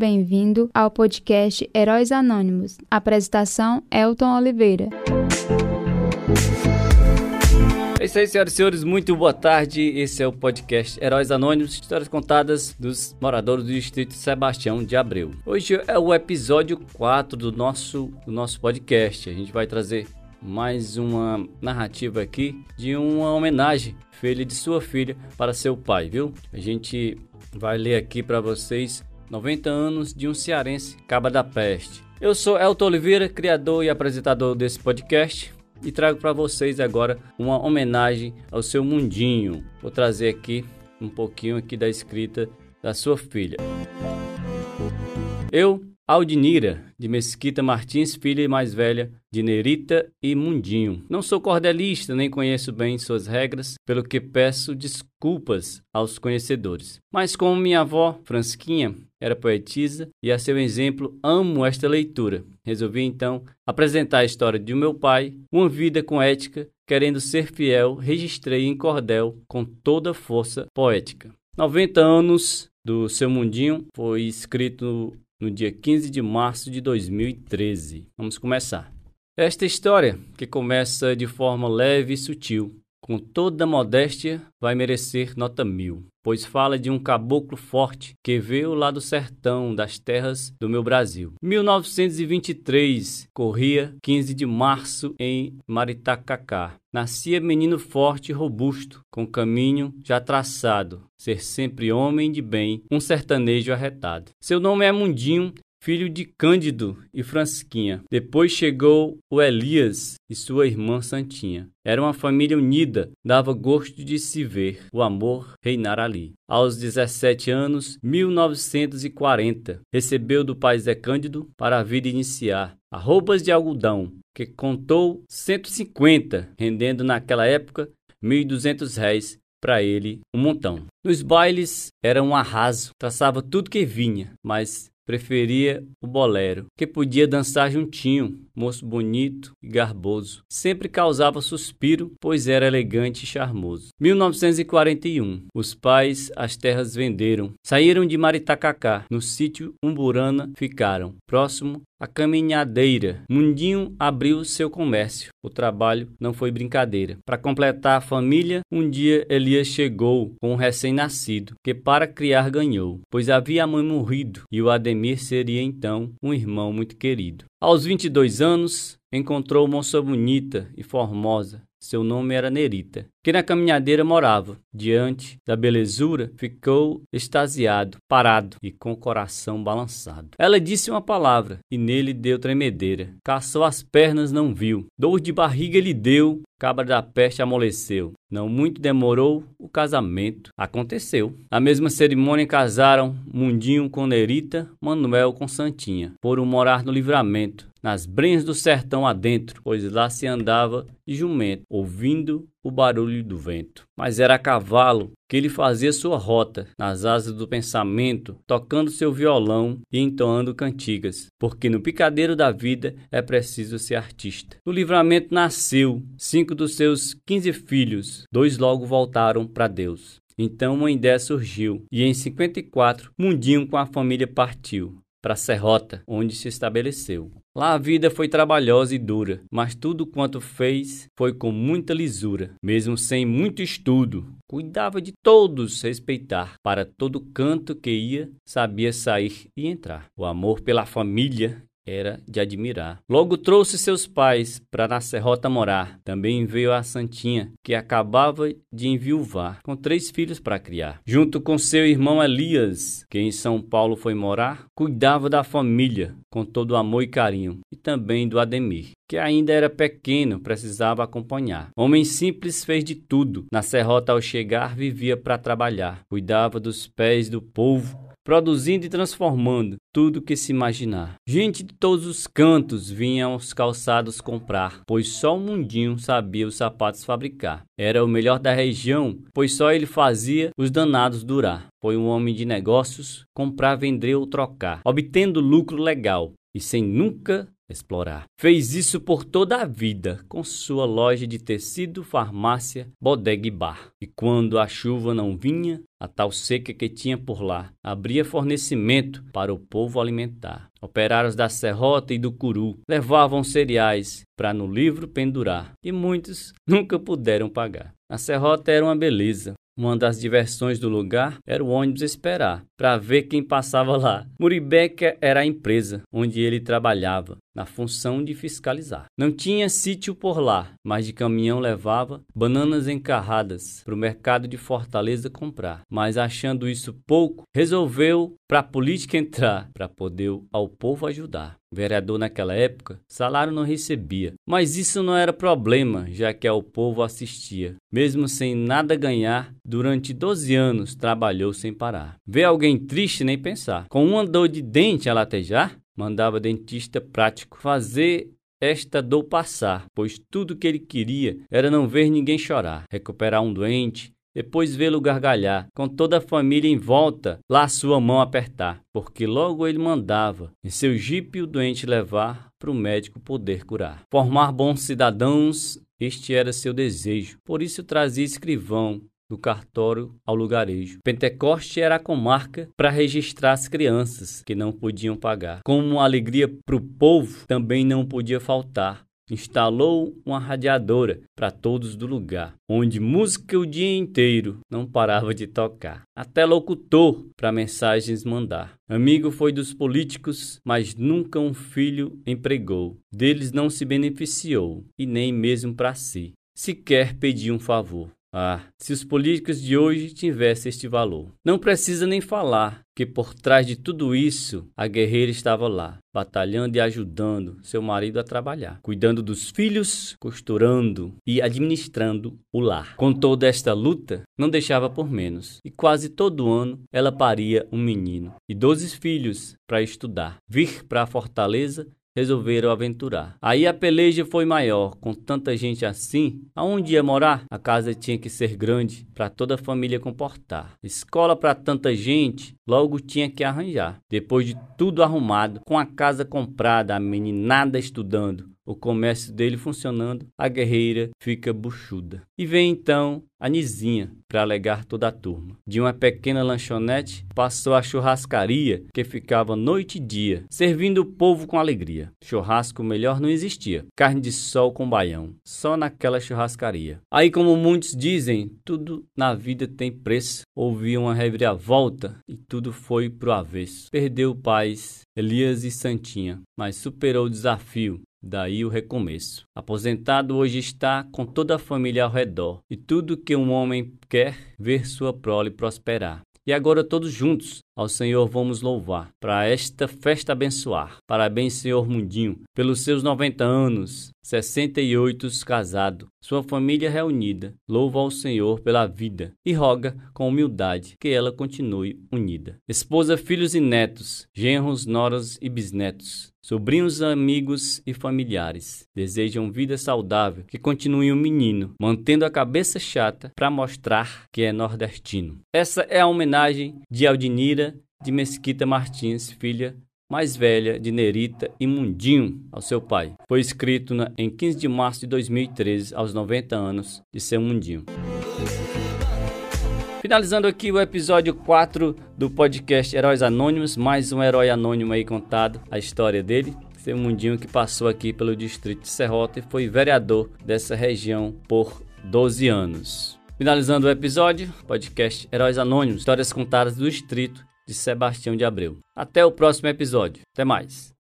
Bem-vindo ao podcast Heróis Anônimos. Apresentação: Elton Oliveira. É isso aí, senhoras e senhores, muito boa tarde. Esse é o podcast Heróis Anônimos, histórias contadas dos moradores do Distrito Sebastião de Abreu. Hoje é o episódio 4 do nosso, do nosso podcast. A gente vai trazer mais uma narrativa aqui de uma homenagem feita de sua filha para seu pai, viu? A gente vai ler aqui para vocês 90 anos de um cearense, Caba da Peste. Eu sou Elton Oliveira, criador e apresentador desse podcast e trago para vocês agora uma homenagem ao seu mundinho. Vou trazer aqui um pouquinho aqui da escrita da sua filha. Eu Aldinira, de Mesquita Martins, filha mais velha de Nerita e Mundinho. Não sou cordelista, nem conheço bem suas regras, pelo que peço desculpas aos conhecedores. Mas como minha avó, Fransquinha, era poetisa e a seu exemplo amo esta leitura, resolvi então apresentar a história de meu pai, uma vida com ética, querendo ser fiel, registrei em cordel com toda força poética. 90 anos do seu mundinho foi escrito no dia 15 de março de 2013. Vamos começar. Esta história, que começa de forma leve e sutil, com toda modéstia, vai merecer nota mil, pois fala de um caboclo forte que veio lá do sertão das terras do meu Brasil. 1923, corria 15 de março em Maritacacá. Nascia menino forte e robusto, com caminho já traçado, ser sempre homem de bem, um sertanejo arretado. Seu nome é Mundinho filho de Cândido e Francisquinha. Depois chegou o Elias e sua irmã Santinha. Era uma família unida, dava gosto de se ver, o amor reinar ali. Aos 17 anos, 1940, recebeu do pai Zé Cândido para a vida iniciar arrobas de algodão, que contou 150, rendendo naquela época 1.200 réis para ele um montão. Nos bailes era um arraso, traçava tudo que vinha, mas preferia o bolero, que podia dançar juntinho, moço bonito e garboso. Sempre causava suspiro, pois era elegante e charmoso. 1941. Os pais as terras venderam. Saíram de Maritacacá. No sítio Umburana ficaram. Próximo a caminhadeira. Mundinho abriu seu comércio. O trabalho não foi brincadeira. Para completar a família, um dia Elias chegou com um recém-nascido, que para criar ganhou, pois havia a mãe morrido, e o Ademir seria então um irmão muito querido. Aos 22 anos, encontrou moça bonita e formosa, seu nome era Nerita, que na caminhadeira morava. Diante da belezura, ficou extasiado, parado e com o coração balançado. Ela disse uma palavra e nele deu tremedeira. Caçou as pernas, não viu. Dor de barriga lhe deu, cabra da peste amoleceu. Não muito demorou, o casamento aconteceu. A mesma cerimônia casaram Mundinho com Nerita, Manuel com Santinha. Foram morar no livramento nas brenhas do sertão adentro, pois lá se andava de jumento, ouvindo o barulho do vento. Mas era a cavalo que ele fazia sua rota, nas asas do pensamento, tocando seu violão e entoando cantigas, porque no picadeiro da vida é preciso ser artista. No livramento nasceu cinco dos seus quinze filhos, dois logo voltaram para Deus. Então uma ideia surgiu, e em 54, Mundinho com a família partiu para Serrota, onde se estabeleceu. Lá a vida foi trabalhosa e dura, mas tudo quanto fez foi com muita lisura, mesmo sem muito estudo. Cuidava de todos respeitar, para todo canto que ia, sabia sair e entrar. O amor pela família era de admirar. Logo trouxe seus pais para na serrota morar. Também veio a Santinha, que acabava de enviuvar, com três filhos para criar. Junto com seu irmão Elias, que em São Paulo foi morar, cuidava da família com todo amor e carinho, e também do Ademir, que ainda era pequeno, precisava acompanhar. Homem simples fez de tudo. Na serrota ao chegar vivia para trabalhar, cuidava dos pés do povo produzindo e transformando tudo que se imaginar. Gente de todos os cantos vinham aos calçados comprar, pois só o mundinho sabia os sapatos fabricar. Era o melhor da região, pois só ele fazia os danados durar. Foi um homem de negócios, comprar, vender ou trocar, obtendo lucro legal e sem nunca explorar. Fez isso por toda a vida, com sua loja de tecido, farmácia, bodega e bar. E quando a chuva não vinha, a tal seca que tinha por lá, abria fornecimento para o povo alimentar. Operários da serrota e do curu levavam cereais para no livro pendurar, e muitos nunca puderam pagar. A serrota era uma beleza, uma das diversões do lugar era o ônibus esperar, para ver quem passava lá. Muribeca era a empresa onde ele trabalhava, na função de fiscalizar. Não tinha sítio por lá, mas de caminhão levava bananas encarradas para o mercado de Fortaleza comprar. Mas achando isso pouco, resolveu para a política entrar, para poder ao povo ajudar. Vereador naquela época, salário não recebia, mas isso não era problema, já que ao povo assistia. Mesmo sem nada ganhar, durante 12 anos trabalhou sem parar. Ver alguém triste nem pensar. Com uma dor de dente a latejar, mandava dentista prático fazer esta dor passar, pois tudo que ele queria era não ver ninguém chorar, recuperar um doente, depois vê-lo gargalhar, com toda a família em volta, lá sua mão apertar, porque logo ele mandava em seu jipe o doente levar para o médico poder curar. Formar bons cidadãos, este era seu desejo, por isso trazia escrivão, do cartório ao lugarejo. Pentecoste era a comarca para registrar as crianças que não podiam pagar. Como alegria para o povo também não podia faltar instalou uma radiadora para todos do lugar, onde música o dia inteiro não parava de tocar. Até locutor para mensagens mandar. Amigo foi dos políticos, mas nunca um filho empregou. Deles não se beneficiou, e nem mesmo para si. Sequer pediu um favor. Ah, se os políticos de hoje tivessem este valor. Não precisa nem falar que por trás de tudo isso a guerreira estava lá, batalhando e ajudando seu marido a trabalhar, cuidando dos filhos, costurando e administrando o lar. Com toda esta luta, não deixava por menos, e quase todo ano ela paria um menino e doze filhos para estudar, vir para a fortaleza resolveram aventurar. Aí a peleja foi maior, com tanta gente assim, aonde ia morar? A casa tinha que ser grande para toda a família comportar. Escola para tanta gente, logo tinha que arranjar. Depois de tudo arrumado, com a casa comprada, a meninada estudando, o comércio dele funcionando, a guerreira fica buchuda. E vem então a Nizinha para alegar toda a turma. De uma pequena lanchonete passou a churrascaria que ficava noite e dia, servindo o povo com alegria. Churrasco melhor não existia. Carne de sol com baião, só naquela churrascaria. Aí, como muitos dizem, tudo na vida tem preço. Houve uma reviravolta e tudo foi pro avesso. Perdeu pais, Elias e Santinha, mas superou o desafio Daí o recomeço. Aposentado hoje está com toda a família ao redor, e tudo que um homem quer ver sua prole prosperar. E agora todos juntos ao Senhor vamos louvar, para esta festa abençoar. Parabéns, Senhor Mundinho, pelos seus 90 anos, 68 casado, sua família reunida. Louva ao Senhor pela vida e roga com humildade que ela continue unida. Esposa, filhos e netos, genros, noras e bisnetos. Sobrinhos, amigos e familiares desejam vida saudável, que continue um menino, mantendo a cabeça chata para mostrar que é nordestino. Essa é a homenagem de Aldinira de Mesquita Martins, filha mais velha de Nerita e Mundinho ao seu pai. Foi escrito na, em 15 de março de 2013, aos 90 anos de seu Mundinho. Finalizando aqui o episódio 4 do podcast Heróis Anônimos, mais um herói anônimo aí contado, a história dele. Seu Mundinho que passou aqui pelo distrito de Serrota e foi vereador dessa região por 12 anos. Finalizando o episódio, podcast Heróis Anônimos, histórias contadas do distrito de Sebastião de Abreu. Até o próximo episódio. Até mais.